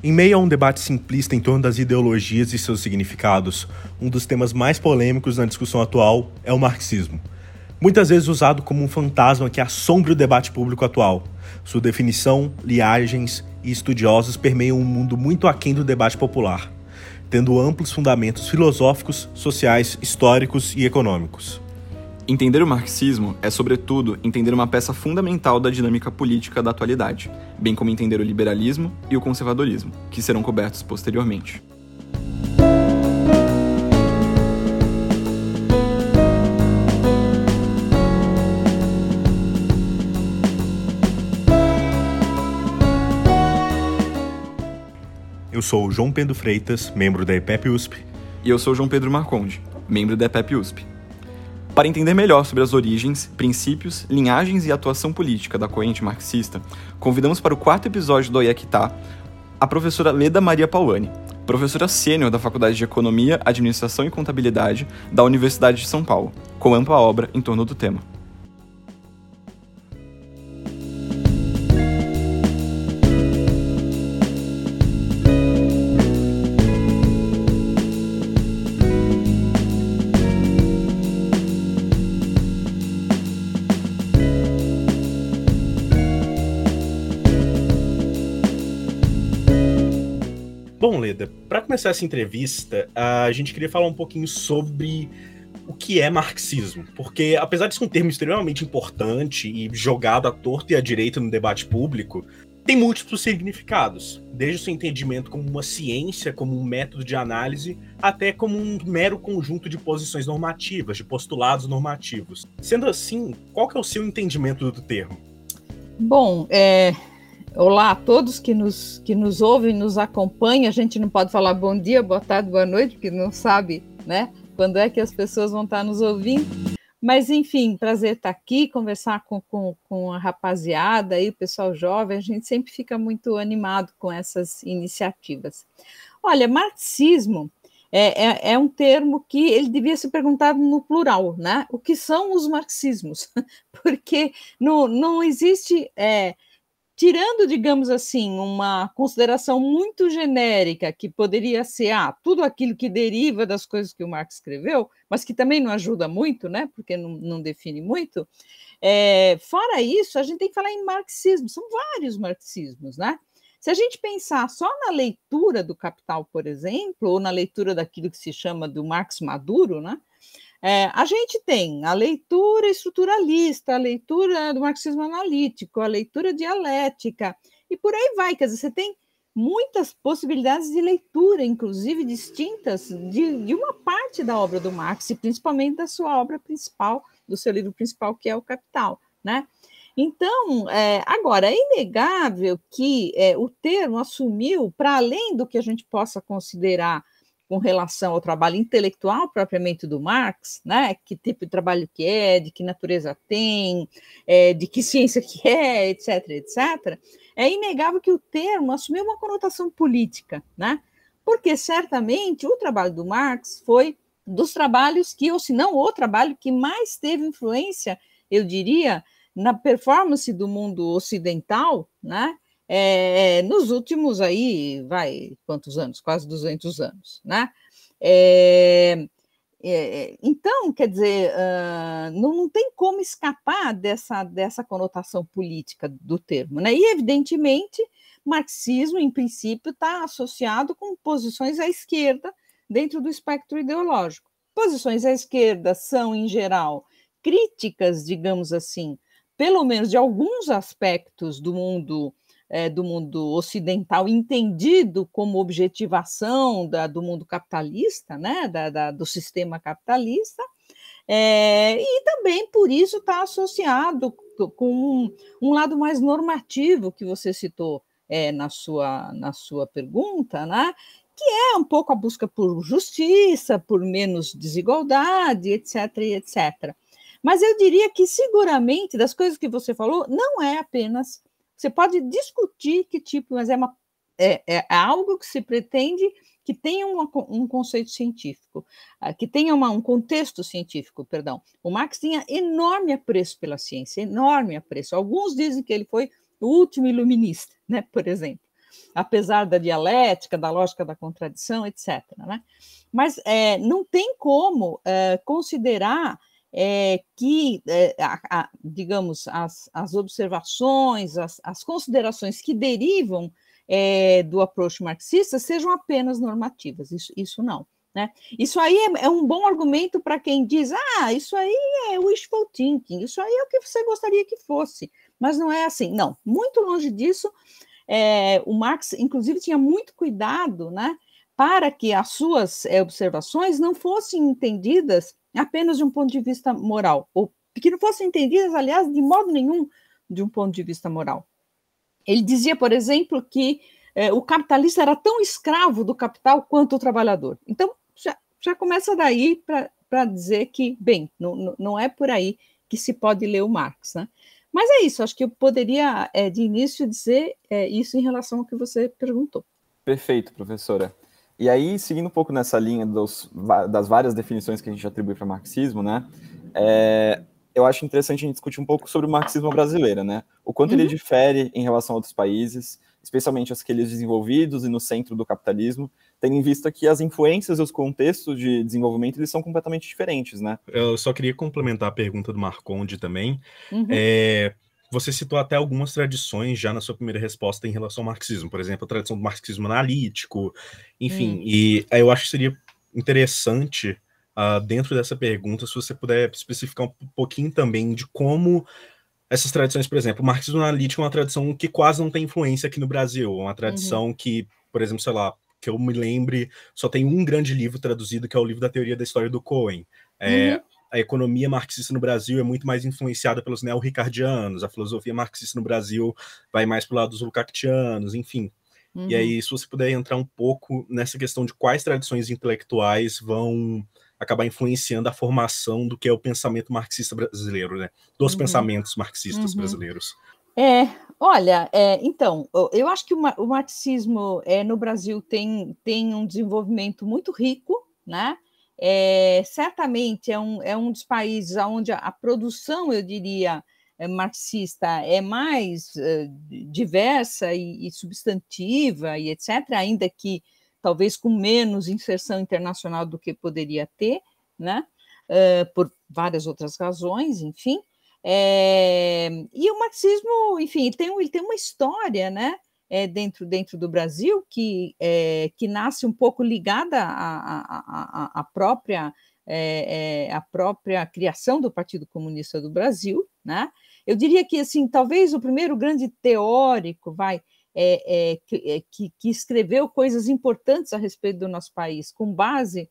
Em meio a um debate simplista em torno das ideologias e seus significados, um dos temas mais polêmicos na discussão atual é o marxismo. Muitas vezes usado como um fantasma que assombra o debate público atual. Sua definição, liagens e estudiosos permeiam um mundo muito aquém do debate popular, tendo amplos fundamentos filosóficos, sociais, históricos e econômicos. Entender o marxismo é, sobretudo, entender uma peça fundamental da dinâmica política da atualidade, bem como entender o liberalismo e o conservadorismo, que serão cobertos posteriormente. Eu sou o João Pedro Freitas, membro da EPEP USP. E eu sou João Pedro Marconde, membro da EPEP USP. Para entender melhor sobre as origens, princípios, linhagens e atuação política da corrente marxista, convidamos para o quarto episódio do Oiaquitá a professora Leda Maria Paulani, professora sênior da Faculdade de Economia, Administração e Contabilidade da Universidade de São Paulo, com ampla obra em torno do tema. Bom, Leda, para começar essa entrevista, a gente queria falar um pouquinho sobre o que é marxismo, porque apesar de ser um termo extremamente importante e jogado à torta e à direita no debate público, tem múltiplos significados, desde o seu entendimento como uma ciência, como um método de análise, até como um mero conjunto de posições normativas, de postulados normativos. Sendo assim, qual que é o seu entendimento do termo? Bom, é, Olá a todos que nos, que nos ouvem, nos acompanham. A gente não pode falar bom dia, boa tarde, boa noite, porque não sabe né, quando é que as pessoas vão estar nos ouvindo. Mas, enfim, prazer estar aqui, conversar com, com, com a rapaziada e o pessoal jovem. A gente sempre fica muito animado com essas iniciativas. Olha, marxismo é, é, é, um termo que ele devia ser perguntado no plural, né? O que são os marxismos? Porque não, não existe. É, tirando, digamos assim, uma consideração muito genérica, que poderia ser ah, tudo aquilo que deriva das coisas que o Marx escreveu, mas que também não ajuda muito, né, porque não, não define muito, é, fora isso, a gente tem que falar em marxismo, são vários marxismos, né? Se a gente pensar só na leitura do Capital, por exemplo, ou na leitura daquilo que se chama do Marx Maduro, né? É, a gente tem a leitura estruturalista, a leitura do marxismo analítico, a leitura dialética, e por aí vai. Quer dizer, você tem muitas possibilidades de leitura, inclusive distintas, de, de uma parte da obra do Marx, e principalmente da sua obra principal, do seu livro principal, que é o Capital. Né? Então, é, agora, é inegável que é, o termo assumiu, para além do que a gente possa considerar com relação ao trabalho intelectual propriamente do Marx, né? Que tipo de trabalho que é, de que natureza tem, é, de que ciência que é, etc, etc. É inegável que o termo assumiu uma conotação política, né? Porque certamente o trabalho do Marx foi dos trabalhos que, ou se não o trabalho que mais teve influência, eu diria, na performance do mundo ocidental, né? É, nos últimos aí, vai, quantos anos? Quase 200 anos, né? É, é, então, quer dizer, uh, não, não, tem como escapar dessa, dessa conotação política do termo, né? E, evidentemente, marxismo, em princípio, está associado com posições à esquerda dentro do espectro ideológico. Posições à esquerda são, em geral, críticas, digamos assim, pelo menos de alguns aspectos do mundo é, do mundo ocidental entendido como objetivação da, do mundo capitalista, né, da, da do sistema capitalista, é, e também por isso está associado com um, um, lado mais normativo que você citou é, na, sua, na sua pergunta, né, que é um pouco a busca por justiça, por menos desigualdade, etc, etc. Mas eu diria que seguramente das coisas que você falou não é apenas você pode discutir que tipo, mas é, uma, é, é algo que se pretende que tenha uma, um conceito científico, ah, que tenha uma, um contexto científico, perdão. O Marx tinha enorme apreço pela ciência, enorme apreço. Alguns dizem que ele foi o último iluminista, né, por exemplo. apesar da dialética, da lógica da contradição, etc. Né? Mas é, não tem como é, considerar é, que, é, a, a, digamos, as, as observações, as, as, considerações que derivam é, do approach marxista sejam apenas normativas, isso, isso não. Né? Isso aí é, é um bom argumento para quem diz: ah, isso aí é wishful thinking, isso aí é o que você gostaria que fosse, mas não é assim. Não, muito longe disso. É, o Marx, inclusive, tinha muito cuidado né, para que as suas observações não fossem entendidas apenas de um ponto de vista moral, ou que não fossem entendidas, aliás, de modo nenhum de um ponto de vista moral. Ele dizia, por exemplo, que é, o capitalista era tão escravo do capital quanto o trabalhador. Então, já, já começa daí para dizer que, bem, não, não é por aí que se pode ler o Marx. Né? Mas é isso, acho que eu poderia, é, de início, dizer é, isso em relação ao que você perguntou. Perfeito, professora. E aí, seguindo um pouco nessa linha dos, das várias definições que a gente atribui para marxismo, né? É, eu acho interessante a gente discutir um pouco sobre o marxismo brasileiro, né? O quanto uhum. ele difere em relação a outros países, especialmente aqueles desenvolvidos e no centro do capitalismo, tendo em vista que as influências e os contextos de desenvolvimento eles são completamente diferentes, né? Eu só queria complementar a pergunta do Marconde também. Uhum. É, você citou até algumas tradições já na sua primeira resposta em relação ao marxismo, por exemplo, a tradição do marxismo analítico, enfim, hum. e eu acho que seria interessante, uh, dentro dessa pergunta, se você puder especificar um pouquinho também de como essas tradições, por exemplo, o marxismo analítico é uma tradição que quase não tem influência aqui no Brasil, uma tradição uhum. que, por exemplo, sei lá, que eu me lembre, só tem um grande livro traduzido, que é o livro da teoria da história do Cohen. É, uhum a economia marxista no Brasil é muito mais influenciada pelos neo-ricardianos, a filosofia marxista no Brasil vai mais para o lado dos lukáctianos, enfim. Uhum. E aí, se você puder entrar um pouco nessa questão de quais tradições intelectuais vão acabar influenciando a formação do que é o pensamento marxista brasileiro, né? Dos uhum. pensamentos marxistas uhum. brasileiros. É, olha, é, então, eu acho que o, o marxismo é, no Brasil tem, tem um desenvolvimento muito rico, né? É, certamente é um, é um dos países onde a, a produção, eu diria, é, marxista é mais uh, diversa e, e, substantiva e etc., ainda que talvez com menos inserção internacional do que poderia ter, né? Uh, por várias outras razões, enfim. É, e o marxismo, enfim, ele tem, ele tem uma história, né? É, dentro, dentro do Brasil, que, é, que nasce um pouco ligada à, à, à própria, é, a própria criação do Partido Comunista do Brasil. Né? Eu diria que, assim, talvez o primeiro grande teórico vai é, que, que, que, escreveu coisas importantes a respeito do nosso país, com base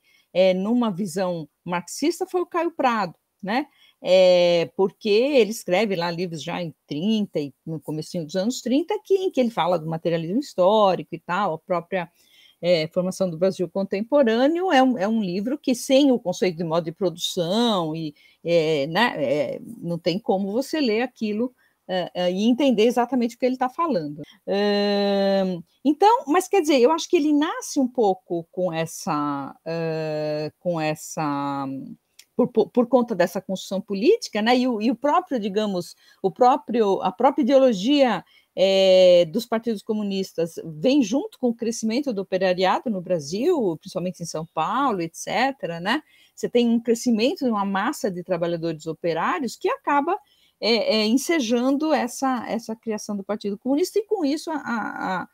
numa visão marxista, foi o Caio Prado. Né? É, porque ele escreve lá livros já em 30 e no começo dos anos 30, que, em que ele fala do materialismo histórico e tal, a própria é, formação do Brasil contemporâneo é um, é um livro que, sem o conceito de modo de produção, e, é, né, não tem como você ler aquilo e entender exatamente o que ele está falando. então, mas quer dizer, eu acho que ele nasce um pouco com essa, com essa por, por, por, conta dessa construção política, né? E o, e o, próprio, digamos, o próprio, a própria ideologia é, dos partidos comunistas vem junto com o crescimento do operariado no Brasil, principalmente em São Paulo, etc. Né? Você tem um crescimento de uma massa de trabalhadores operários que acaba é, é, ensejando essa, essa criação do Partido Comunista, e com isso a, a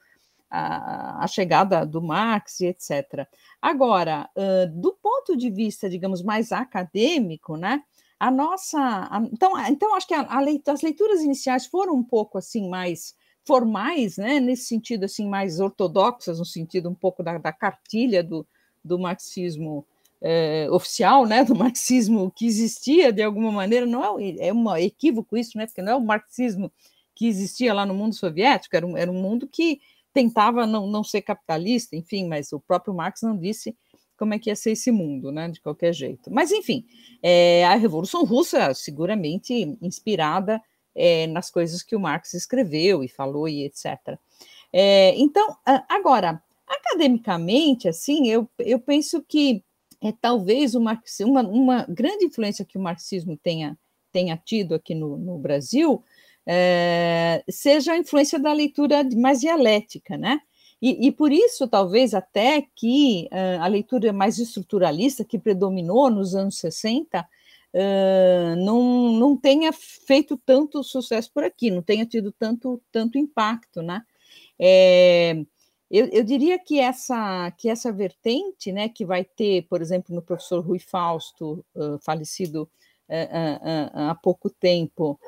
a, a chegada do Marx e etc. Agora, uh, do ponto de vista, digamos, mais acadêmico, né? A nossa, a, então, então acho que a as leituras iniciais foram um pouco assim mais formais, né? Nesse sentido assim mais ortodoxas, no sentido um pouco da, da cartilha do, do marxismo oficial, né, do marxismo que existia de alguma maneira, não é, é um equívoco isso, né, porque não é o marxismo que existia lá no mundo soviético, era um, era um mundo que tentava não, não ser capitalista, enfim, mas o próprio Marx não disse como é que ia ser esse mundo, né, de qualquer jeito. Mas, enfim, é, a Revolução Russa, seguramente inspirada é, nas coisas que o Marx escreveu e falou e etc. É, então, agora, academicamente, assim, eu, eu penso que é, talvez marxismo, uma, uma grande influência que o marxismo tenha, tenha tido aqui no, no Brasil é, seja a influência da leitura mais dialética, né? E, e por isso, talvez até que uh, a leitura mais estruturalista que predominou nos anos 60 uh, não, não tenha feito tanto sucesso por aqui, não tenha tido tanto, tanto impacto, né? É, eu, eu, diria que essa, que essa vertente, né, que vai ter, por exemplo, no professor Rui Fausto, uh, falecido há pouco tempo,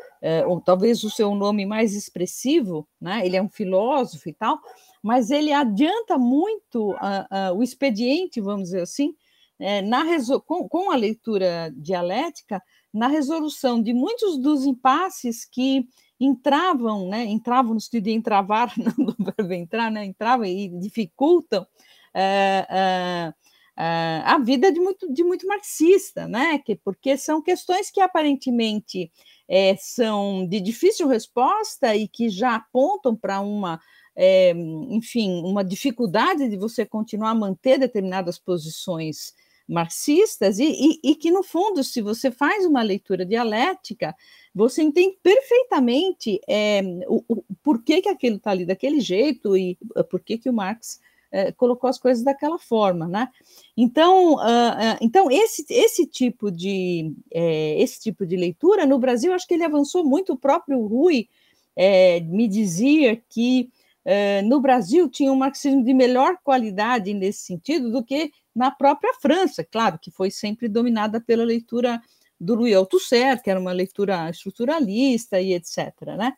ou talvez o seu nome mais expressivo, né, ele é um filósofo e tal, mas ele adianta muito uh, uh, o expediente, vamos dizer assim, é, na com, com, a leitura dialética, na resolução de muitos dos impasses que entravam, né, entravam no sentido de entravar, não do verbo entrar, né, entravam e dificultam é, é, a vida de muito, de muito marxista, né, que, porque são questões que aparentemente é, são de difícil resposta e que já apontam para uma é, enfim, uma dificuldade de você continuar a manter determinadas posições marxistas, e, e, e, que, no fundo, se você faz uma leitura dialética, você entende perfeitamente é, o, o por que, que aquilo está ali daquele jeito e por que, que o Marx é, colocou as coisas daquela forma, né? Então, uh, uh, então esse, esse tipo de é, esse tipo de leitura no Brasil, acho que ele avançou muito. O próprio Rui é, me dizia que eh, no Brasil tinha um marxismo de melhor qualidade nesse sentido do que na própria França, claro, que foi sempre dominada pela leitura do Louis Althusser, que era uma leitura estruturalista e etc. Né?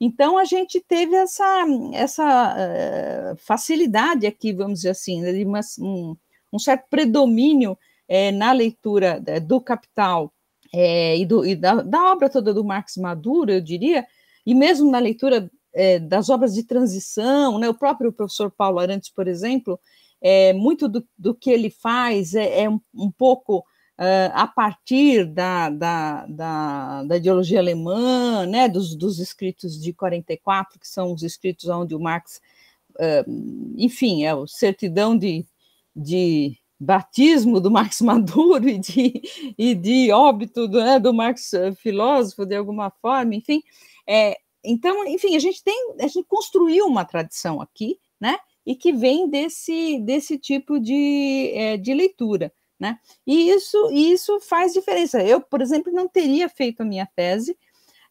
Então a gente teve essa, essa uh, facilidade aqui, vamos dizer assim, né, de uma, um, um, certo predomínio eh, na leitura do Capital e, do, e da, da, obra toda do Marx Maduro, eu diria, e mesmo na leitura é, das obras de transição, né? o próprio professor Paulo Arantes, por exemplo, é, muito do, do que ele faz é, é um, um, pouco uh, a partir da, da, da, da, ideologia alemã, né? dos, dos escritos de 44, que são os escritos onde o Marx, uh, enfim, é o certidão de, de batismo do Marx Maduro e de, e de óbito do, né, do Marx filósofo, de alguma forma, enfim, é, então, enfim, a gente tem, a gente construiu uma tradição aqui, né? E que vem desse, desse tipo de, é, de leitura, né? E isso, isso faz diferença. Eu, por exemplo, não teria feito a minha tese,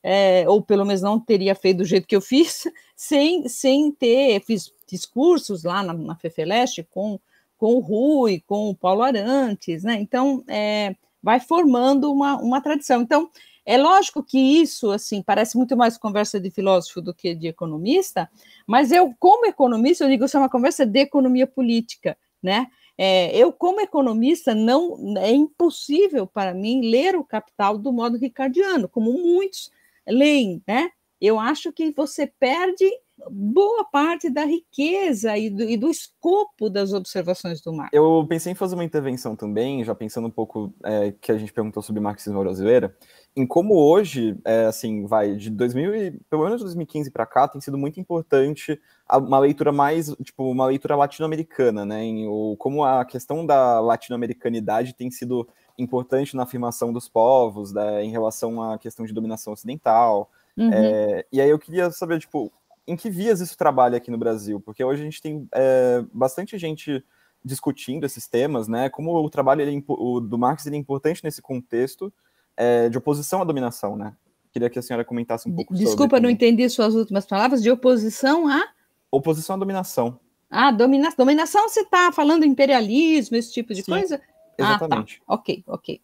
é, ou pelo menos não teria feito do jeito que eu fiz, sem, sem ter, fiz, fiz cursos lá na, na FEFELESTE com, com o Rui, com o Paulo Arantes, né? Então, é, vai formando uma, uma tradição. Então, é lógico que isso, assim, parece muito mais conversa de filósofo do que de economista, mas eu, como economista, eu digo que isso é uma conversa de economia política, né? É, eu, como economista, não é impossível para mim ler o Capital do modo ricardiano, como muitos leem, né? Eu acho que você perde boa parte da riqueza e do, e do, escopo das observações do Marx. Eu pensei em fazer uma intervenção também, já pensando um pouco é, que a gente perguntou sobre marxismo brasileiro, em como hoje, é, assim, vai, de 2000 e, pelo menos 2015 para cá, tem sido muito importante uma leitura mais, tipo, uma leitura latino-americana, né, em, ou como a questão da latino-americanidade tem sido importante na afirmação dos povos, né, em relação à questão de dominação ocidental, uhum. é, e aí eu queria saber, tipo, em que vias isso trabalha aqui no Brasil? Porque hoje a gente tem é, bastante gente discutindo esses temas, né, como o trabalho ele, é o, do Marx ele é importante nesse contexto, é, de oposição à dominação, né? Queria que a senhora comentasse um pouco Desculpa, sobre. Não entendi suas últimas palavras. De oposição a? Oposição à dominação. Ah, domina... dominação, você está falando imperialismo, esse tipo de Sim, coisa? Exatamente. Ah, tá. Ok, ok.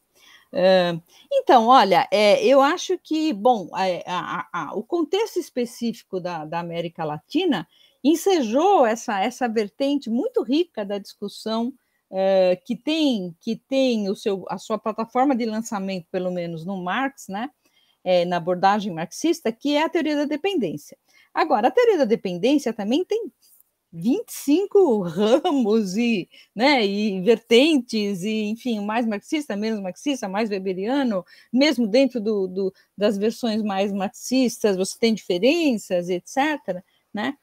Uh, então, olha, é, eu acho que, bom, a, a, a, o contexto específico da, da, América Latina ensejou essa, essa vertente muito rica da discussão é, que tem que tem o seu a sua plataforma de lançamento, pelo menos no Marx, né, é, na abordagem marxista, que é a teoria da dependência. Agora, a teoria da dependência também tem 25 ramos e, né, e vertentes, e, enfim, mais marxista, menos marxista, mais weberiano, mesmo dentro do, do, das versões mais marxistas, você tem diferenças, etc. Né?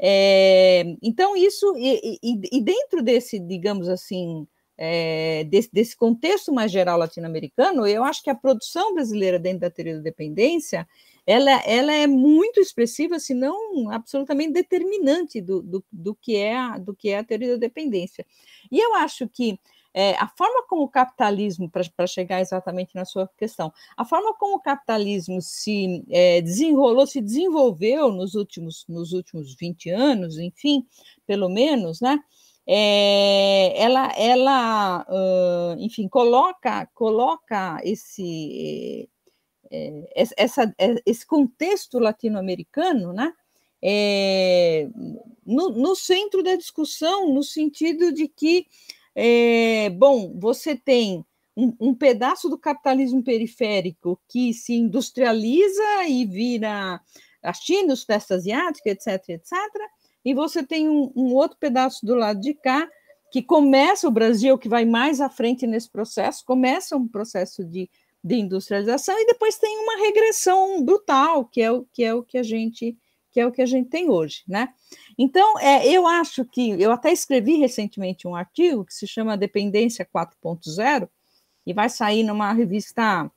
É, então, isso, e, e, e, dentro desse, digamos assim, é, desse, desse, contexto mais geral latino-americano, eu acho que a produção brasileira dentro da teoria da dependência ela, ela é muito expressiva, se não absolutamente determinante do, do, do, que é a, do que é a teoria da dependência. E eu acho que é, a forma como o capitalismo, para chegar exatamente na sua questão, a forma como o capitalismo se é, desenrolou, se desenvolveu nos últimos, nos últimos 20 anos, enfim, pelo menos, né? É, ela, ela uh, enfim, coloca, coloca esse, é, essa, é, esse contexto latino-americano, né? É, no, no, centro da discussão, no sentido de que é, bom, você tem um, um, pedaço do capitalismo periférico que se industrializa e vira a China, o Sudeste Asiático, etc., etc., e você tem um, um outro pedaço do lado de cá que começa o Brasil, que vai mais à frente nesse processo, começa um processo de, de industrialização e depois tem uma regressão brutal, que é o que é o que a gente que é o que a gente tem hoje, né? Então, é, eu acho que eu até escrevi recentemente um artigo que se chama Dependência 4.0 e vai sair numa revista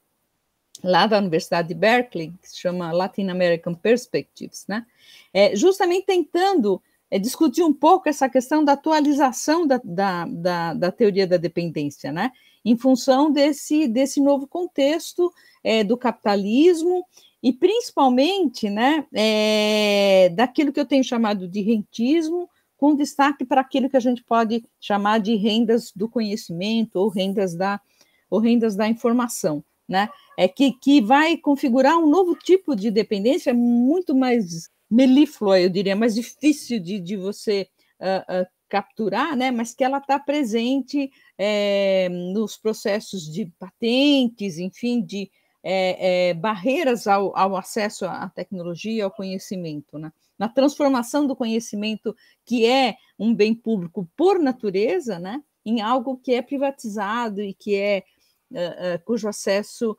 lá da Universidade de Berkeley, que se chama Latin American Perspectives, né? É, justamente tentando é, discutir um pouco essa questão da atualização da, da, da, da, teoria da dependência, né? Em função desse, desse novo contexto é, do capitalismo e principalmente né, é, daquilo que eu tenho chamado de rentismo, com destaque para aquilo que a gente pode chamar de rendas do conhecimento ou rendas da, ou rendas da informação, né? É que, que vai configurar um novo tipo de dependência muito mais melíflua, eu diria, mais difícil de, de você uh, uh, capturar, né? Mas que ela está presente é, nos processos de patentes, enfim, de é, é, barreiras ao, ao, acesso à tecnologia, ao conhecimento, né? na transformação do conhecimento, que é um bem público por natureza, né? em algo que é privatizado e que é cujo acesso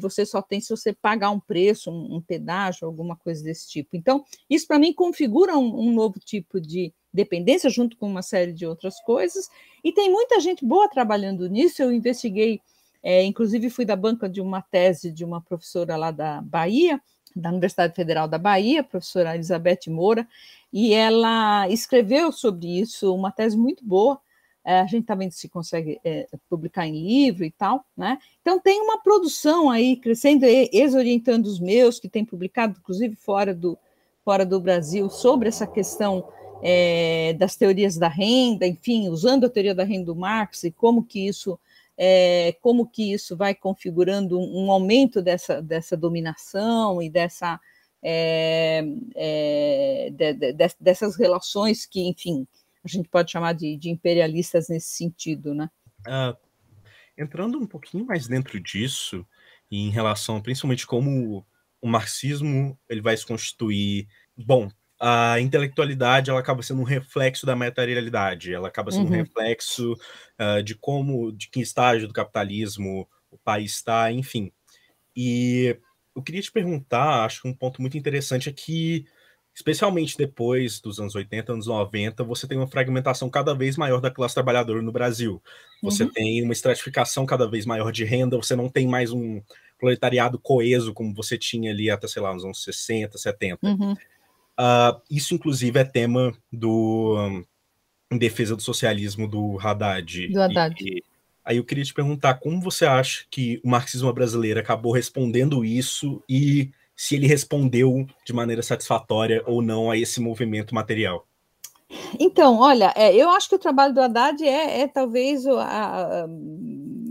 você só tem se você pagar um preço, um, um pedágio, alguma coisa desse tipo. Então, isso para mim configura um, um novo tipo de dependência, junto com uma série de outras coisas, e tem muita gente boa trabalhando nisso. Eu investiguei é, inclusive, fui da banca de uma tese de uma professora lá da Bahia, da Universidade Federal da Bahia, professora Elizabeth Moura, e ela escreveu sobre isso uma tese muito boa. É, a gente está vendo se consegue é, publicar em livro e tal, né? Então tem uma produção aí crescendo, ex-orientando os meus, que tem publicado, inclusive fora do, fora do Brasil, sobre essa questão é, das teorias da renda, enfim, usando a teoria da renda do Marx e como que isso é, como que isso vai configurando um, um aumento dessa, dessa dominação e dessa, é, é, de, de, de, dessas relações que, enfim, a gente pode chamar de, imperialistas nesse sentido, né? Uh, entrando um pouquinho mais dentro disso, em relação principalmente como o marxismo ele vai se constituir, bom, a intelectualidade ela acaba sendo um reflexo da materialidade, ela acaba sendo uhum. um reflexo uh, de como, de que estágio do capitalismo o país está, enfim. E eu queria te perguntar, acho que um ponto muito interessante é que, especialmente depois dos anos 80, anos 90, você tem uma fragmentação cada vez maior da classe trabalhadora no Brasil. Você uhum. tem uma estratificação cada vez maior de renda, você não tem mais um proletariado coeso como você tinha ali até, sei lá, nos anos 60, 70. Uhum. Uh, isso, inclusive, é tema do um, Em Defesa do Socialismo do Haddad. Do Haddad. E, aí eu queria te perguntar como você acha que o marxismo brasileiro acabou respondendo isso e se ele respondeu de maneira satisfatória ou não a esse movimento material. Então, olha, é, eu acho que o trabalho do Haddad é, é talvez, o, a, a,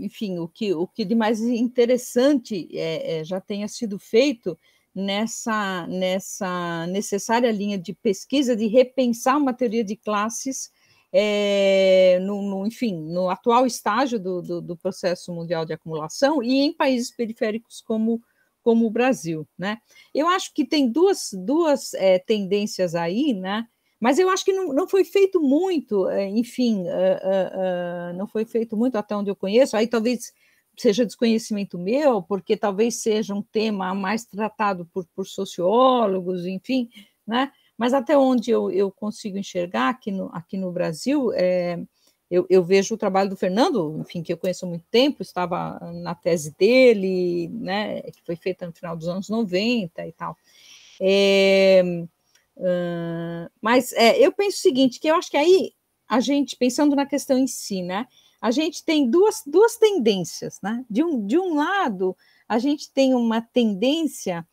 enfim, o que, o que de mais interessante é, é já tenha sido feito nessa, nessa necessária linha de pesquisa de repensar uma teoria de classes é, no, no, enfim, no atual estágio do, do, do, processo mundial de acumulação e em países periféricos como, como o Brasil. Né? Eu acho que tem duas, duas é, tendências aí, né? mas eu acho que não, não foi feito muito, é, enfim, uh, uh, uh, não foi feito muito até onde eu conheço, aí talvez seja desconhecimento meu, porque talvez seja um tema mais tratado por, por sociólogos, enfim, né? Mas até onde eu, eu consigo enxergar aqui no, aqui no Brasil, é, eu, eu, vejo o trabalho do Fernando, enfim, que eu conheço há muito tempo, estava na tese dele, né, que foi feita no final dos anos 90 e tal. É, uh, mas é, eu penso o seguinte, que eu acho que aí a gente, pensando na questão em si, né, a gente tem duas, duas tendências, né? De um, de um lado, a gente tem uma tendência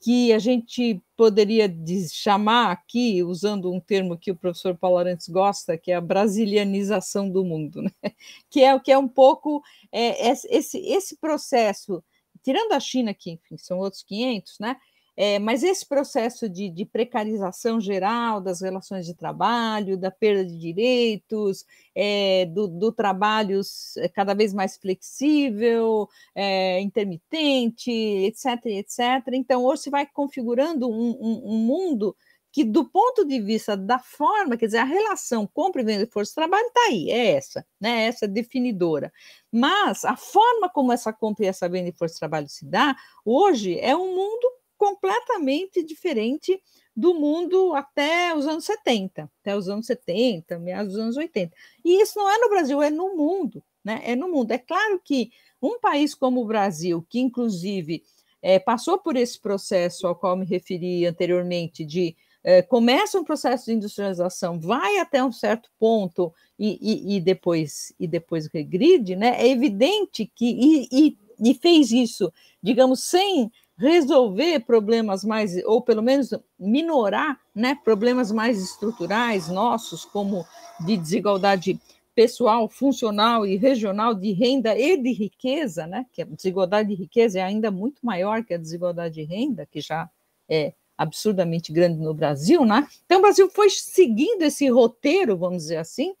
que a gente poderia chamar aqui, usando um termo que o professor Paulo Arantes gosta, que é a brasilianização do mundo, né? que é o que é um pouco é, esse, esse processo, tirando a China, que enfim, são outros 500, né? É, mas esse processo de, de, precarização geral das relações de trabalho, da perda de direitos, é, do, do, trabalho é, cada vez mais flexível, é, intermitente, etc., etc. Então, hoje se vai configurando um, um, um, mundo que, do ponto de vista da forma, quer dizer, a relação compra e venda de força de trabalho está aí, é essa, né? Essa definidora. Mas a forma como essa compra e essa venda de força de trabalho se dá, hoje é um mundo completamente diferente do mundo até os anos 70, até os anos 70, meados dos anos 80. E isso não é no Brasil, é no mundo, né? É no mundo. É claro que um país como o Brasil, que inclusive é, passou por esse processo ao qual me referi anteriormente, de é, começa um processo de industrialização, vai até um certo ponto e, e, e depois e depois regride, né? É evidente que e, e, fez isso, digamos, sem resolver problemas mais, ou pelo menos minorar né, problemas mais estruturais nossos, como de desigualdade pessoal, funcional e regional de renda e de riqueza, né, que a desigualdade de riqueza é ainda muito maior que a desigualdade de renda, que já é absurdamente grande no Brasil, né? Então o Brasil foi seguindo esse roteiro, vamos dizer assim,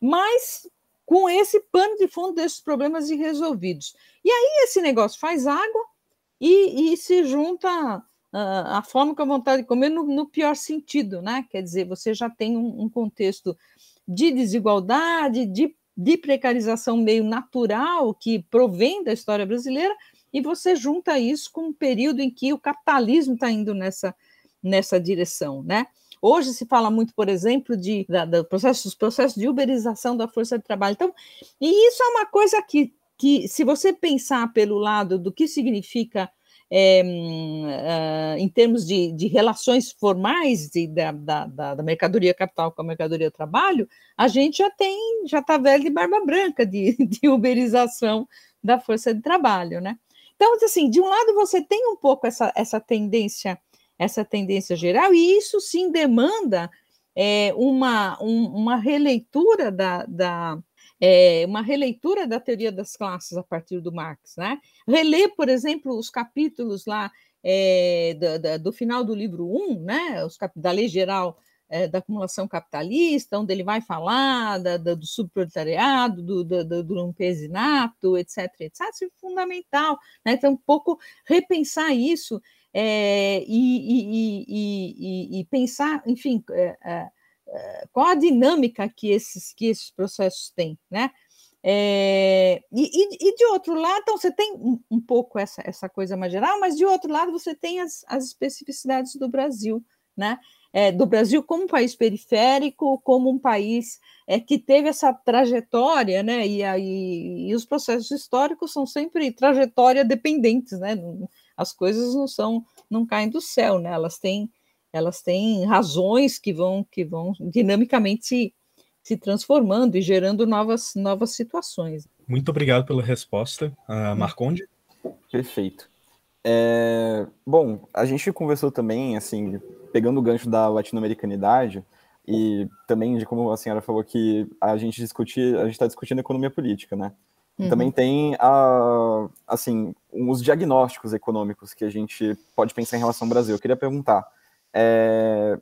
mas com esse pano de fundo desses problemas irresolvidos. E aí esse negócio faz água, e, e se junta a, a fome com a vontade de comer no, no, pior sentido, né? Quer dizer, você já tem um, um contexto de desigualdade, de, de precarização meio natural que provém da história brasileira, e você junta isso com um período em que o capitalismo está indo nessa, nessa direção, né? Hoje se fala muito, por exemplo, de da, da processos, processos de uberização da força de trabalho. Então, e isso é uma coisa que que, se você pensar pelo lado do que significa é, uh, em termos de, de relações formais de, da, da, da, mercadoria capital com a mercadoria trabalho, a gente já tem, já está velho de barba branca de, de uberização da força de trabalho, né? Então, assim, de um lado você tem um pouco essa, essa tendência, essa tendência geral, e isso sim demanda é, uma, um, uma releitura da, da, é, uma releitura da teoria das classes a partir do Marx, né? Reler, por exemplo, os capítulos lá é, do, do, final do livro 1, né? Os, da Lei Geral é, da Acumulação Capitalista, onde ele vai falar da, da, do subproletariado, do, do, do, do etc, etc, isso é fundamental, né? Então, um pouco repensar isso é, e, e, e, e, pensar, enfim, é, é qual a dinâmica que esses, que esses processos têm, né? É, e, e, de outro lado, então, você tem um, um, pouco essa, essa coisa mais geral, mas de outro lado você tem as, as especificidades do Brasil, né? É, do Brasil como um país periférico, como um país é, que teve essa trajetória, né? E, aí, e os processos históricos são sempre trajetória dependentes, né? As coisas não são, não caem do céu, né? Elas têm elas têm razões que vão, que vão dinamicamente se, se transformando e gerando novas, novas situações. Muito obrigado pela resposta, uh, Marconde. Perfeito. É, bom, a gente conversou também, assim, pegando o gancho da latino-americanidade e também de como a senhora falou que a gente discutir, a gente está discutindo economia política, né? Uhum. Também tem a, assim, os diagnósticos econômicos que a gente pode pensar em relação ao Brasil. Eu queria perguntar, é,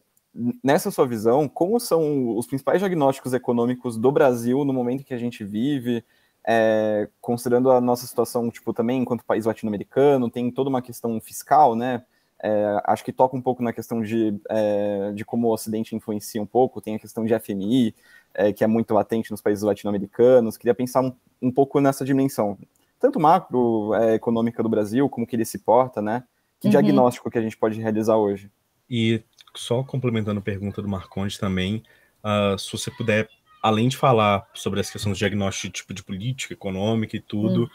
nessa sua visão, como são os principais diagnósticos econômicos do Brasil no momento que a gente vive, é, considerando a nossa situação, tipo, também enquanto país latino-americano, tem toda uma questão fiscal, né? É, acho que toca um pouco na questão de, é, de como o Ocidente influencia um pouco, tem a questão de FMI, é, que é muito latente nos países latino-americanos. Queria pensar um, um, pouco nessa dimensão, tanto macro é, econômica do Brasil, como que ele se porta, né? Que uhum. diagnóstico que a gente pode realizar hoje? E só complementando a pergunta do Marcondes também, uh, se você puder além de falar sobre as questões de diagnóstico de tipo de política, econômica e tudo, hum.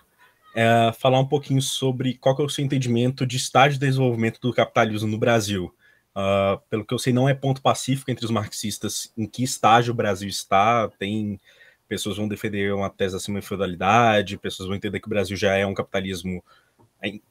é, falar um pouquinho sobre qual é o seu entendimento de estágio de desenvolvimento do capitalismo no Brasil. Uh, pelo que eu sei, não é ponto pacífico entre os marxistas em que estágio o Brasil está. Tem pessoas vão defender uma tese acima de feudalidade, pessoas vão entender que o Brasil já é um capitalismo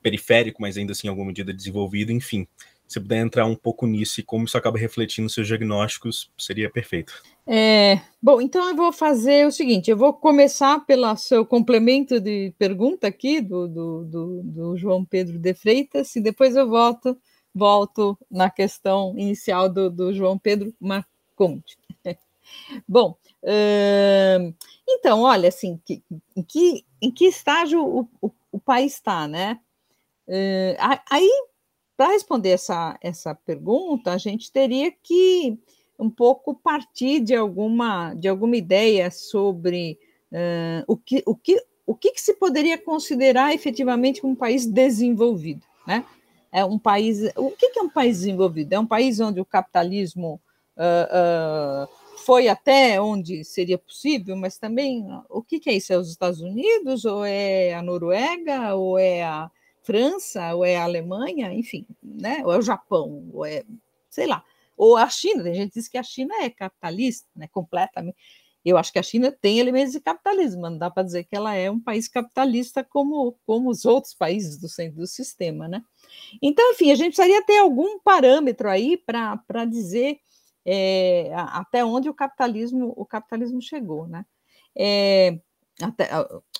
periférico, mas ainda assim em alguma medida desenvolvido, enfim. Se puder entrar um pouco nisso e como isso acaba refletindo nos seus diagnósticos, seria perfeito. É, bom, então eu vou fazer o seguinte: eu vou começar pelo seu complemento de pergunta aqui do, do, do, do João Pedro de Freitas, e depois eu volto, volto na questão inicial do, do João Pedro Marconde. Bom, uh, então, olha, assim, que, em, que, em que estágio o, o, o país está, né? Uh, aí para responder essa, essa pergunta, a gente teria que um pouco partir de alguma, de alguma ideia sobre uh, o, que, o, que, o que, que se poderia considerar efetivamente um país desenvolvido. Né? É um país. O que, que é um país desenvolvido? É um país onde o capitalismo uh, uh, foi até onde seria possível, mas também o que, que é isso? É os Estados Unidos, ou é a Noruega, ou é a França, ou é a Alemanha, enfim, né? ou é o Japão, ou é, sei lá, ou a China, tem gente que diz que a China é capitalista, né? completamente. Eu acho que a China tem elementos de capitalismo, não dá para dizer que ela é um país capitalista como, como os outros países do centro do sistema, né? Então, enfim, a gente precisaria ter algum parâmetro aí para dizer é, até onde o capitalismo o capitalismo chegou, né? É, até,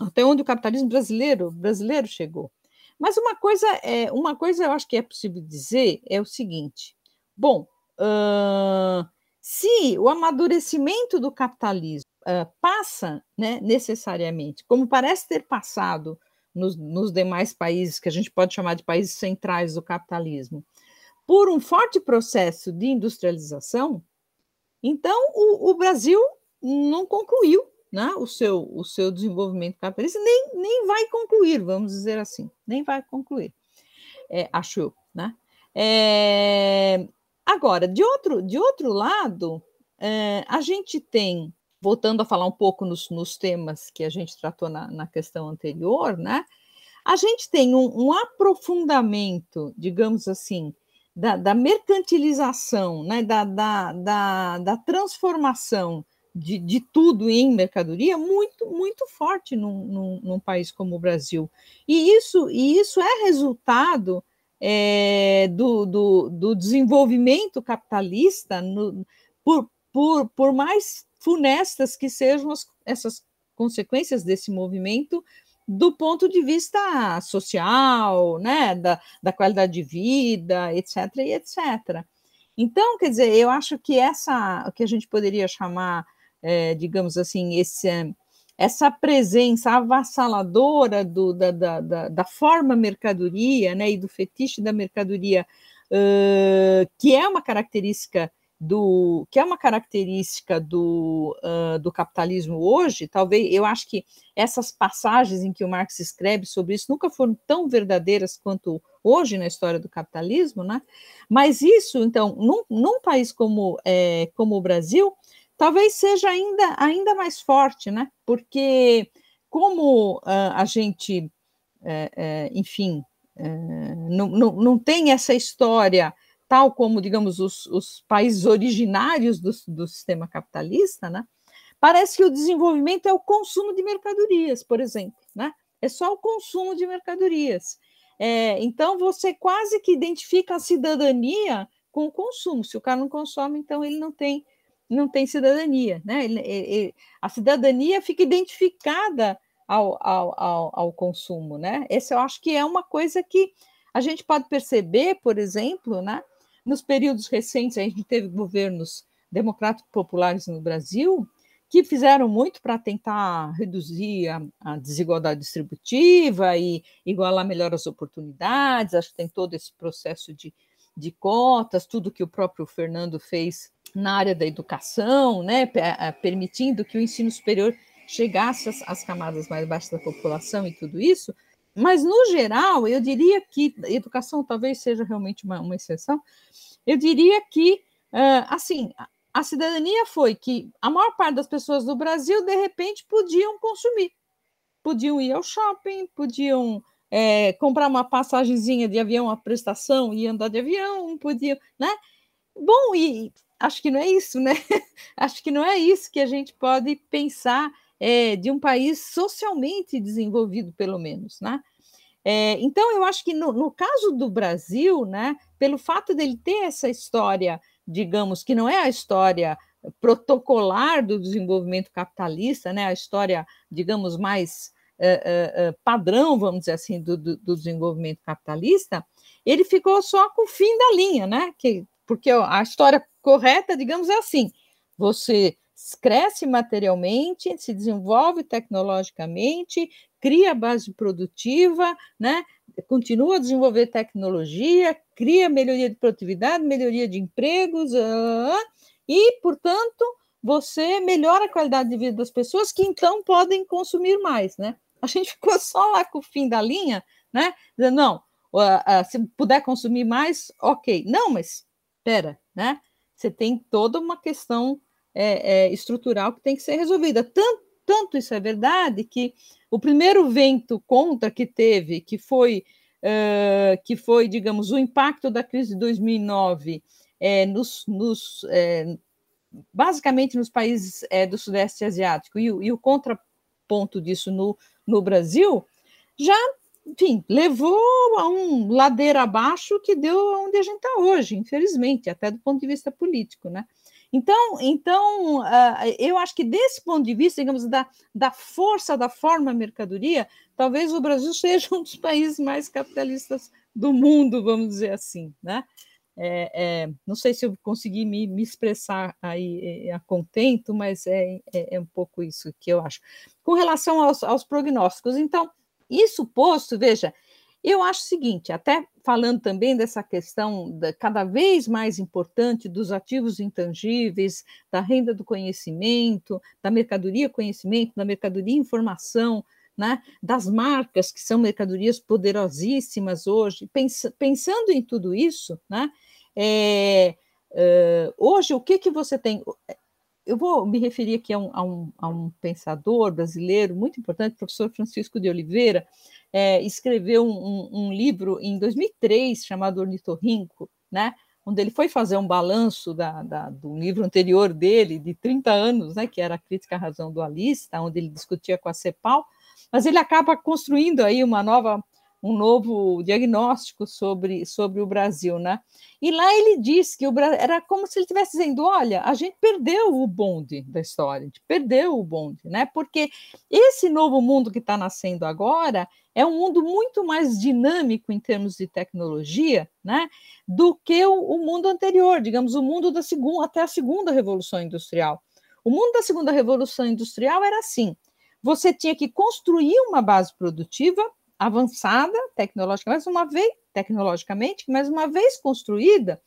até onde o capitalismo brasileiro brasileiro chegou. Mas uma coisa, é, uma coisa eu acho que é possível dizer é o seguinte: bom, uh, se o amadurecimento do capitalismo uh, passa né, necessariamente, como parece ter passado nos, nos demais países que a gente pode chamar de países centrais do capitalismo, por um forte processo de industrialização, então o, o Brasil não concluiu né, o, seu, o seu desenvolvimento capitalista, nem, nem vai concluir, vamos dizer assim, nem vai concluir, é, acho eu. Né? É, agora, de outro, de outro lado, é, a gente tem, voltando a falar um pouco nos, nos temas que a gente tratou na, na questão anterior, né, a gente tem um, um aprofundamento, digamos assim, da, da mercantilização, né, da, da, da, da transformação de, de tudo em mercadoria muito, muito forte num, num, num, país como o Brasil. E isso, e isso é resultado é, do, do, do, desenvolvimento capitalista, no, por, por, por mais funestas que sejam as, essas consequências desse movimento do ponto de vista social, né, da, da qualidade de vida, etc, e etc. Então, quer dizer, eu acho que essa, o que a gente poderia chamar é, digamos assim, esse, essa presença avassaladora do, da, da, da, da, forma mercadoria né, e do fetiche da mercadoria, uh, que é uma característica do que é uma característica do, uh, do capitalismo hoje, talvez eu acho que essas passagens em que o Marx escreve sobre isso nunca foram tão verdadeiras quanto hoje na história do capitalismo, né? Mas isso, então, num, num país como, é, como o Brasil, talvez seja ainda, ainda mais forte, né? Porque como uh, a gente, uh, uh, enfim, não, não, não tem essa história tal como, digamos, os, os países originários do, do sistema capitalista, né? Parece que o desenvolvimento é o consumo de mercadorias, por exemplo, né? É só o consumo de mercadorias. É, então, você quase que identifica a cidadania com o consumo. Se o cara não consome, então ele não tem não tem cidadania, né? Ele, ele, a cidadania fica identificada ao, ao, ao, ao, consumo, né? Esse eu acho que é uma coisa que a gente pode perceber, por exemplo, né? Nos períodos recentes, a gente teve governos democráticos populares no Brasil que fizeram muito para tentar reduzir a, a, desigualdade distributiva e igualar melhor as oportunidades. Acho que tem todo esse processo de, de cotas, tudo que o próprio Fernando fez na área da educação, né, eh, permitindo que o ensino superior chegasse às, camadas mais baixas da população e tudo isso, mas no geral, eu diria que educação talvez seja realmente uma, uma exceção, eu diria que, uh, assim, a cidadania foi que a maior parte das pessoas do Brasil, de repente, podiam consumir. Podiam ir ao shopping, podiam é, comprar uma passagemzinha de avião, uma prestação e andar de avião, podiam, né? Bom, e acho que não é isso, né? acho que não é isso que a gente pode pensar é, de um país socialmente desenvolvido, pelo menos, né? É, então, eu acho que no, no, caso do Brasil, né, pelo fato dele ter essa história, digamos, que não é a história protocolar do desenvolvimento capitalista, né, a história, digamos, mais é, é, padrão, vamos dizer assim, do, do, desenvolvimento capitalista, ele ficou só com o fim da linha, né? Que, porque a história correta, digamos, é assim: você cresce materialmente, se desenvolve tecnologicamente, cria base produtiva, né? continua a desenvolver tecnologia, cria melhoria de produtividade, melhoria de empregos, e, portanto, você melhora a qualidade de vida das pessoas que então podem consumir mais, né? A gente ficou só lá com o fim da linha, né? Dizendo, não, uh, uh, se puder consumir mais, ok. Não, mas espera, né? Você tem toda uma questão é, é, estrutural que tem que ser resolvida. Tanto, tanto isso é verdade que o primeiro vento contra que teve, que foi, uh, que foi digamos, o impacto da crise de 2009 é, nos, nos é, basicamente nos países é, do Sudeste Asiático e, e, o contraponto disso no, no Brasil, já, enfim, levou a um ladeira abaixo que deu onde a gente está hoje, infelizmente, até do ponto de vista político, né? Então, então uh, eu acho que desse ponto de vista, digamos, da, da força da forma mercadoria, talvez o Brasil seja um dos países mais capitalistas do mundo, vamos dizer assim, né? É, é, não sei se eu consegui me, me expressar aí é, a contento, mas é, é, é, um pouco isso que eu acho. Com relação aos, aos prognósticos, então, isso posto, veja, eu acho o seguinte, até falando também dessa questão da, cada vez mais importante dos ativos intangíveis, da renda do conhecimento, da mercadoria conhecimento, da mercadoria informação, né, das marcas, que são mercadorias poderosíssimas hoje, pens, pensando em tudo isso, né, é, é, hoje o que, que você tem? Eu vou me referir aqui a um, a um, a um pensador brasileiro muito importante, professor Francisco de Oliveira, é, escreveu um, um, livro em 2003 chamado Ornitorrinco, né? onde ele foi fazer um balanço da, da, do livro anterior dele, de 30 anos, né, que era a Crítica à Razão Dualista, onde ele discutia com a CEPAL, mas ele acaba construindo aí uma nova um novo diagnóstico sobre, sobre o Brasil, né? E lá ele diz que o Brasil era como se ele estivesse dizendo: olha, a gente perdeu o bonde da história, a gente perdeu o bonde, né? Porque esse novo mundo que está nascendo agora é um mundo muito mais dinâmico em termos de tecnologia, né? Do que o, o mundo anterior, digamos, o mundo da segunda até a segunda revolução industrial. O mundo da segunda revolução industrial era assim: você tinha que construir uma base produtiva avançada tecnologicamente, uma vez tecnologicamente, mas uma vez construída,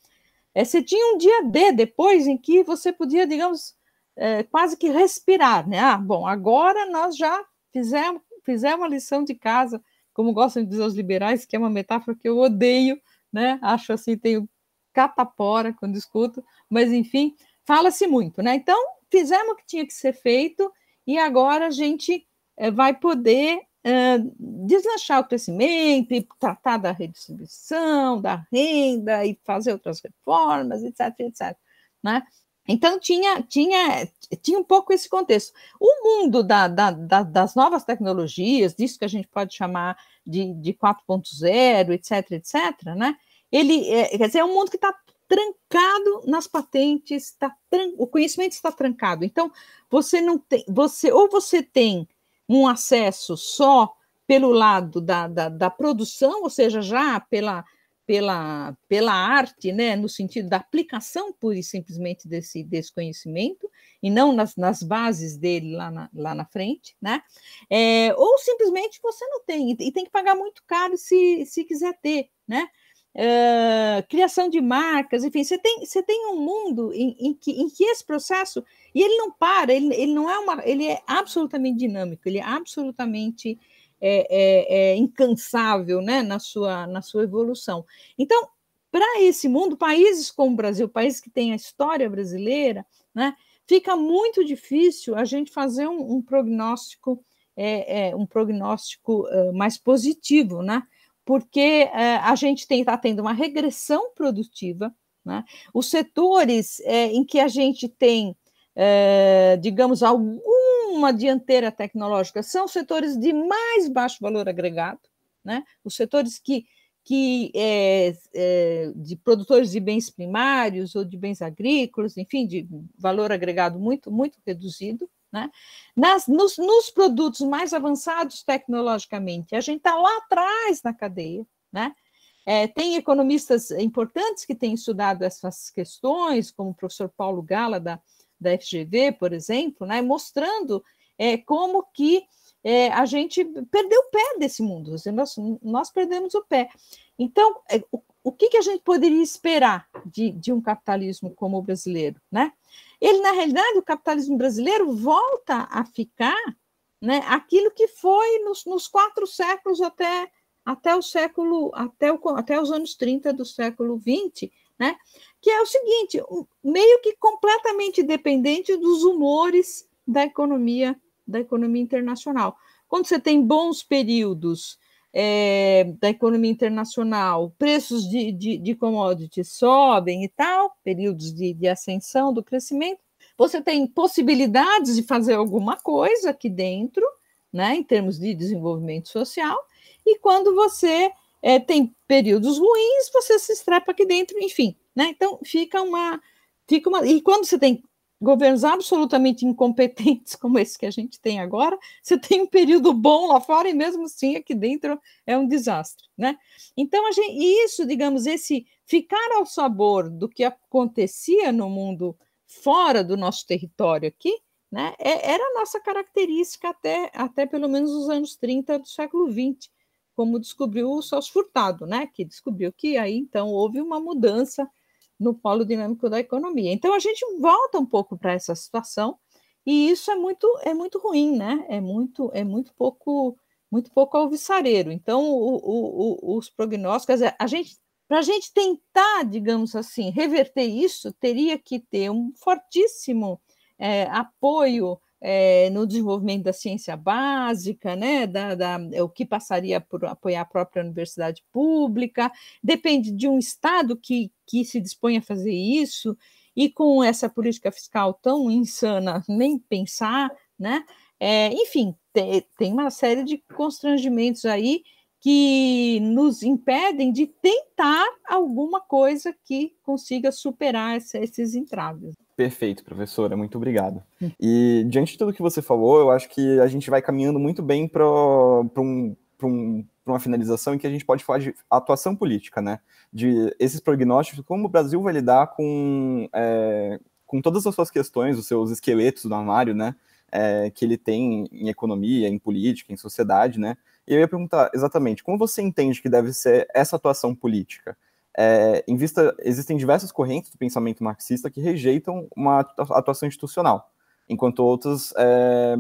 é, você tinha um dia D depois em que você podia, digamos, é, quase que respirar, né? Ah, bom, agora nós já fizemos, fizemos a lição de casa, como gostam de dizer os liberais, que é uma metáfora que eu odeio, né? Acho assim, tenho catapora quando escuto, mas enfim, fala-se muito, né? Então, fizemos o que tinha que ser feito e agora a gente é, vai poder uh, deslanchar o crescimento e tratar da redistribuição, da renda e fazer outras reformas, etc, etc. Né? Então, tinha, tinha, tinha um pouco esse contexto. O mundo da, da, da, das novas tecnologias, disso que a gente pode chamar de, de 4.0, etc, etc, né? ele é, quer dizer, é um mundo que está trancado nas patentes, tá, o conhecimento está trancado. Então, você não tem, você ou você tem um acesso só pelo lado da, da, da produção, ou seja, já pela, pela, pela arte, né, no sentido da aplicação pura e simplesmente desse, desse conhecimento, e não nas, nas bases dele lá na, lá na frente, né? É, ou simplesmente você não tem, e tem que pagar muito caro se, se quiser ter, né? Criação de marcas, enfim, você tem, você tem um mundo em, em, que, em que esse processo, e ele não para, ele, ele não é uma, ele é absolutamente dinâmico, ele é absolutamente é, é, é incansável né, na, sua, na sua evolução. Então, para esse mundo, países como o Brasil, países que têm a história brasileira, né, fica muito difícil a gente fazer um, um prognóstico é, é, um prognóstico uh, mais positivo, né? Porque uh, a gente está tendo uma regressão produtiva, né? Os setores é, em que a gente tem, é, digamos, alguma dianteira tecnológica são setores de mais baixo valor agregado, né? Os setores que que é, de produtores de bens primários ou de bens agrícolas, enfim, de valor agregado muito, muito reduzido. Né? Nas, nos, nos produtos mais avançados tecnologicamente, a gente está lá atrás na cadeia. Né? É, tem economistas importantes que têm estudado essas questões, como o professor Paulo Gala, da, da FGV, por exemplo, né? mostrando é, como que é, a gente perdeu o pé desse mundo, nós, nós perdemos o pé. Então, é, o, o que, que, a gente poderia esperar de, de, um capitalismo como o brasileiro? Né? Ele, na realidade, o capitalismo brasileiro volta a ficar né, aquilo que foi nos, nos quatro séculos até, até o século, até, o, até os anos 30 do século XX, né? que é o seguinte, meio que completamente dependente dos humores da economia da economia internacional. Quando você tem bons períodos é, da economia internacional, preços de, de, de, commodities sobem e tal, períodos de, de ascensão do crescimento, você tem possibilidades de fazer alguma coisa aqui dentro, né, em termos de desenvolvimento social, e quando você é, tem períodos ruins, você se estrepa aqui dentro, enfim, né? Então fica uma, fica uma. E quando você tem governos absolutamente incompetentes como esse que a gente tem agora, você tem um período bom lá fora e mesmo assim aqui dentro é um desastre, né? Então a gente, isso, digamos, esse ficar ao sabor do que acontecia no mundo fora do nosso território aqui, né, é, era a nossa característica até, até pelo menos os anos 30 do século XX, como descobriu o Celso Furtado, né, que descobriu que aí então houve uma mudança no polo dinâmico da economia. Então a gente volta um pouco para essa situação e isso é muito é muito ruim, né? É muito é muito pouco muito pouco alvissareiro. Então o, o, os prognósticos, a gente para a gente tentar, digamos assim, reverter isso, teria que ter um fortíssimo é, apoio é, no desenvolvimento da ciência básica, né, da, da, o que passaria por apoiar a própria universidade pública, depende de um Estado que, que se dispõe a fazer isso, e com essa política fiscal tão insana, nem pensar, né? É, enfim, te, tem uma série de constrangimentos aí que nos impedem de tentar alguma coisa que consiga superar essa, esses entraves. Perfeito, professora, muito obrigado. Hum. E diante de tudo que você falou, eu acho que a gente vai caminhando muito bem para um, um, uma finalização em que a gente pode falar de atuação política, né? De esses prognósticos, como o Brasil vai lidar com, é, com todas as suas questões, os seus esqueletos do armário, né? É, que ele tem em economia, em política, em sociedade, né? E eu ia perguntar exatamente como você entende que deve ser essa atuação política? É, vista, existem diversas correntes do pensamento marxista que rejeitam uma atuação institucional, enquanto outras é,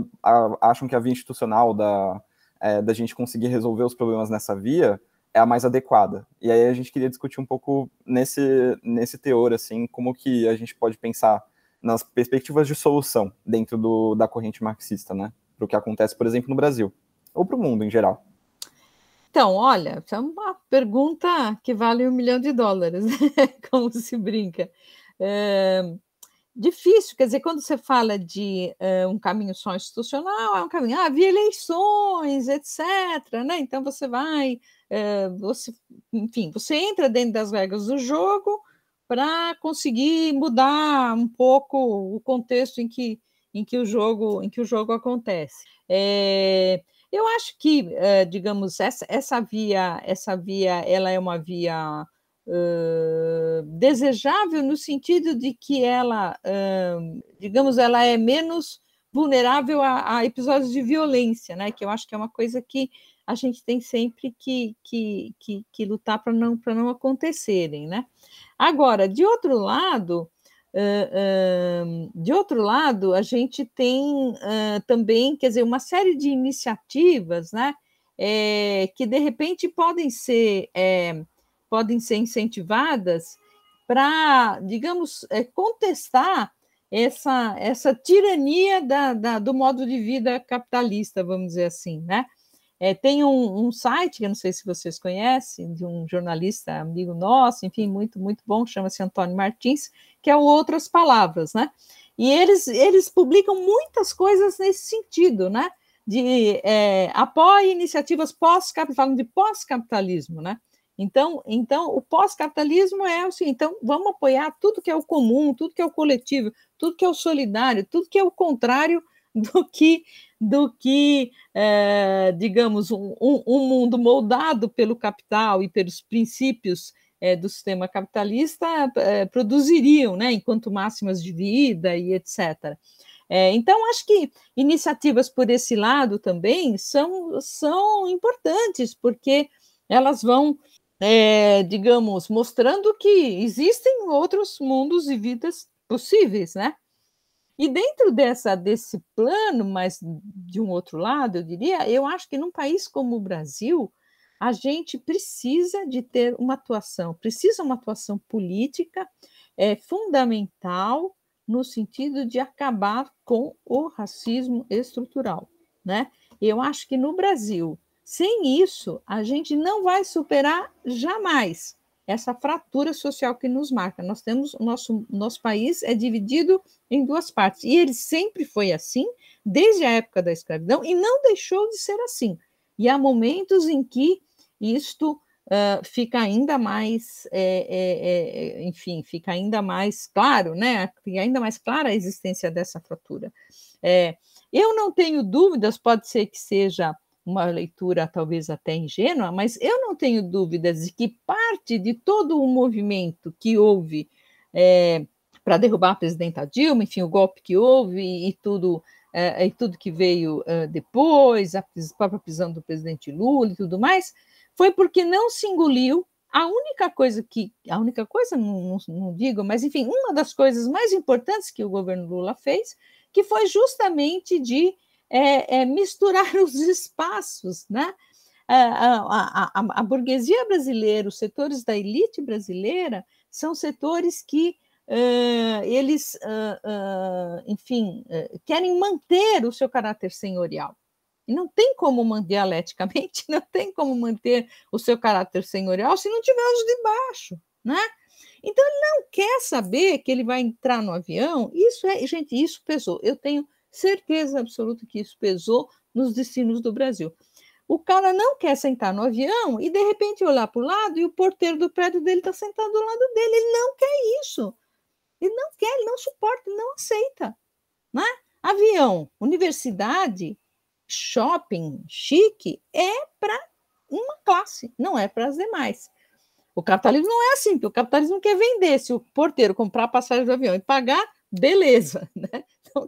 acham que a via institucional da, é, da gente conseguir resolver os problemas nessa via é a mais adequada. E aí a gente queria discutir um pouco nesse, nesse teor, assim, como que a gente pode pensar nas perspectivas de solução dentro do, da corrente marxista, né? Para o que acontece, por exemplo, no Brasil ou para o mundo em geral? Então, olha, é uma pergunta que vale um milhão de dólares, como se brinca. É, difícil, quer dizer, quando você fala de é, um caminho só institucional, é um caminho, ah, havia eleições, etc. Né? Então você vai, é, você, enfim, você entra dentro das regras do jogo para conseguir mudar um pouco o contexto em que, em que o jogo em que o jogo acontece. É, eu acho que, uh, digamos, essa, essa via, essa via, ela é uma via uh, desejável no sentido de que ela, uh, digamos, ela é menos vulnerável a, a, episódios de violência, né? Que eu acho que é uma coisa que a gente tem sempre que, que, que, que lutar para não, não acontecerem, né? Agora, de outro lado, Uh, de outro lado, a gente tem uh, também, quer dizer, uma série de iniciativas, né, é, que de repente podem ser é, podem ser incentivadas para, digamos, é, contestar essa, essa tirania da, da, do modo de vida capitalista, vamos dizer assim, né? Tem um, um, site, que eu não sei se vocês conhecem, de um jornalista amigo nosso, enfim, muito, muito bom, chama-se Antônio Martins, que é Outras Palavras, né? E eles, eles publicam muitas coisas nesse sentido, né? De é, apoio iniciativas pós-capitalismo, de pós-capitalismo, né? Então, então o pós-capitalismo é assim, então vamos apoiar tudo que é o comum, tudo que é o coletivo, tudo que é o solidário, tudo que é o contrário do que, do que é, digamos, um, um, mundo moldado pelo capital e pelos princípios é, do sistema capitalista é, produziriam, né, enquanto máximas de vida e etc. É, então, acho que iniciativas por esse lado também são, são importantes, porque elas vão, é, digamos, mostrando que existem outros mundos e vidas possíveis, né? E dentro dessa, desse plano, mas de um outro lado, eu diria, eu acho que num país como o Brasil, a gente precisa de ter uma atuação, precisa uma atuação política é, fundamental no sentido de acabar com o racismo estrutural, né? Eu acho que no Brasil, sem isso, a gente não vai superar jamais essa fratura social que nos marca. Nós temos o nosso nosso país é dividido em duas partes e ele sempre foi assim desde a época da escravidão e não deixou de ser assim. E há momentos em que isto uh, fica ainda mais, é, é, é, enfim, fica ainda mais claro, né? Fica ainda mais clara a existência dessa fratura. É, eu não tenho dúvidas, pode ser que seja uma leitura talvez até ingênua, mas eu não tenho dúvidas de que parte de todo o movimento que houve é, para derrubar a presidenta Dilma, enfim, o golpe que houve e tudo é, e tudo que veio é, depois, a própria prisão do presidente Lula e tudo mais, foi porque não se engoliu a única coisa que, a única coisa, não, não, não, digo, mas enfim, uma das coisas mais importantes que o governo Lula fez, que foi justamente de é, é misturar os espaços, né? A, a, a, a, burguesia brasileira, os setores da elite brasileira, são setores que uh, eles, uh, uh, enfim, querem manter o seu caráter senhorial. Não tem como manter dialeticamente, não tem como manter o seu caráter senhorial se não tiver os de baixo, né? Então ele não quer saber que ele vai entrar no avião. Isso é, gente, isso pesou. Eu tenho certeza absoluta que isso pesou nos destinos do Brasil. O cara não quer sentar no avião e, de repente, olhar para o lado e o porteiro do prédio dele está sentado do lado dele. Ele não quer isso. Ele não quer, ele não suporta, ele não aceita. Né? Avião, universidade, shopping, chique, é para uma classe, não é para as demais. O capitalismo não é assim, porque o capitalismo quer vender. Se o porteiro comprar a passagem do avião e pagar, beleza, né? Então,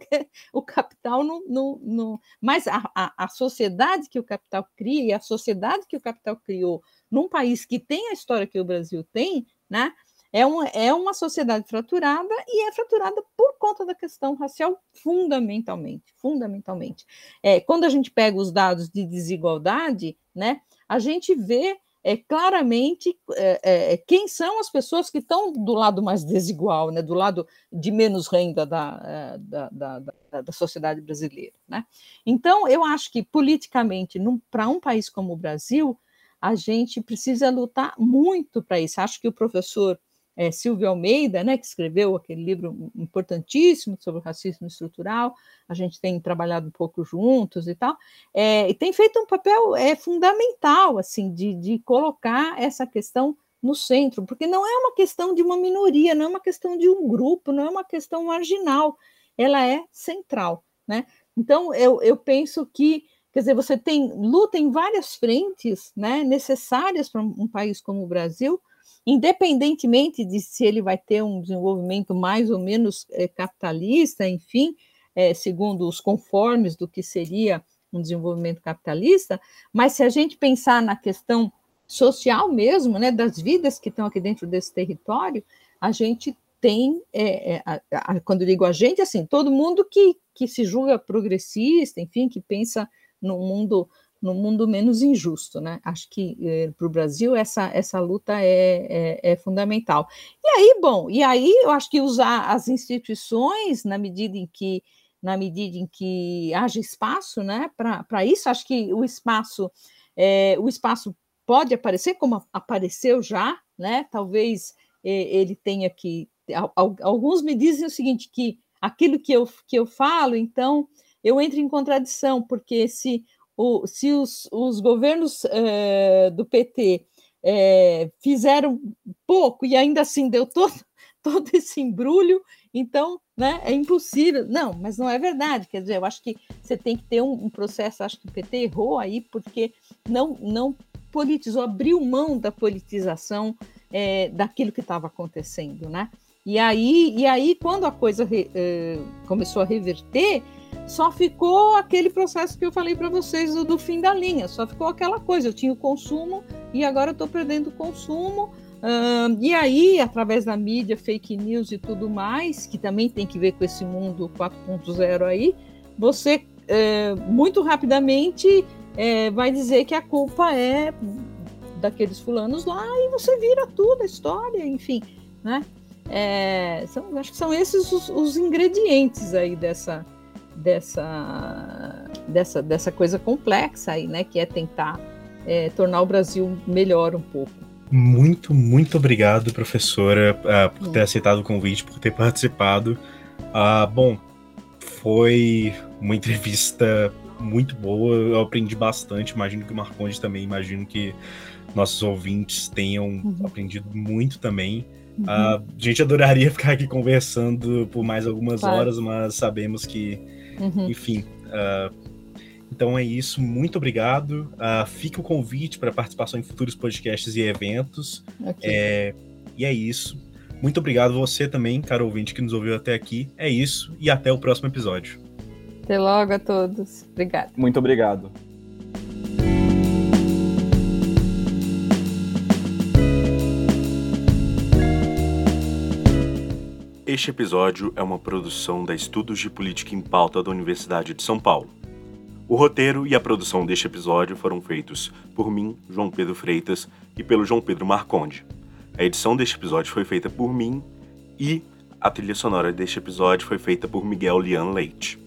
o capital não. não, não mas a, a, a, sociedade que o capital cria e a sociedade que o capital criou num país que tem a história que o Brasil tem, né? É uma, é uma sociedade fraturada e é fraturada por conta da questão racial, fundamentalmente. Fundamentalmente. É, quando a gente pega os dados de desigualdade, né, a gente vê é, claramente é, é, quem são as pessoas que estão do lado mais desigual, né, do lado de menos renda da, é, da, da, da, da sociedade brasileira. Né? Então, eu acho que politicamente, para um país como o Brasil, a gente precisa lutar muito para isso. Acho que o professor é, Silvio Almeida, né, que escreveu aquele livro importantíssimo sobre o racismo estrutural, a gente tem trabalhado um pouco juntos e tal, é, e tem feito um papel é, fundamental, assim, de, de colocar essa questão no centro, porque não é uma questão de uma minoria, não é uma questão de um grupo, não é uma questão marginal, ela é central, né? Então, eu, eu penso que, quer dizer, você tem luta em várias frentes, né, necessárias para um país como o Brasil, independentemente de se ele vai ter um desenvolvimento mais ou menos é, capitalista, enfim, é, segundo os conformes do que seria um desenvolvimento capitalista, mas se a gente pensar na questão social mesmo, né, das vidas que estão aqui dentro desse território, a gente tem, é, a, a, quando digo a gente, assim, todo mundo que, que se julga progressista, enfim, que pensa num mundo no mundo menos injusto, né? Acho que eh, para o Brasil essa, essa luta é, é, é, fundamental. E aí, bom, e aí eu acho que usar as instituições na medida em que na medida em que haja espaço, né? Para isso, acho que o espaço é, o espaço pode aparecer como apareceu já, né? Talvez eh, ele tenha que alguns me dizem o seguinte que aquilo que eu, que eu falo, então eu entro em contradição, porque se o, se os, os governos uh, do PT uh, eh, fizeram pouco e ainda assim deu todo, todo esse embrulho, então né, é impossível. Não, mas não é verdade. Quer dizer, eu acho que você tem que ter um, um processo, acho que o PT errou aí, porque não, não politizou, abriu mão da politização é, daquilo que estava acontecendo, né? E aí, e aí quando a coisa re, começou a reverter, só ficou aquele processo que eu falei para vocês do, do, fim da linha, só ficou aquela coisa, eu tinha o consumo e agora eu estou perdendo o consumo. Uh, e aí, através da mídia, fake news e tudo mais, que também tem que ver com esse mundo 4.0 aí, você uh, muito rapidamente uh, vai dizer que a culpa é daqueles fulanos lá e você vira tudo a história, enfim, né? É, são, acho que são esses os, os ingredientes aí dessa, dessa, dessa, dessa coisa complexa aí, né? Que é tentar é, tornar o Brasil melhor um pouco. Muito, muito obrigado, professora, uh, por ter aceitado o convite, por ter participado. Uh, bom, foi uma entrevista muito boa, eu aprendi bastante. Imagino que o Marconde também, imagino que nossos ouvintes tenham uhum. aprendido muito também. Uhum. Uh, a gente adoraria ficar aqui conversando por mais algumas claro. horas, mas sabemos que Uhum. Enfim. Uh, então é isso. Muito obrigado. Uh, fica o convite para participação em futuros podcasts e eventos. Okay. É, e é isso. Muito obrigado você também, caro ouvinte, que nos ouviu até aqui. É isso e até o próximo episódio. Até logo a todos. Obrigado. Muito obrigado. Este episódio é uma produção da Estudos de Política em Pauta da Universidade de São Paulo. O roteiro e a produção deste episódio foram feitos por mim, João Pedro Freitas, e pelo João Pedro Marconde. A edição deste episódio foi feita por mim e a trilha sonora deste episódio foi feita por Miguel Lian Leite.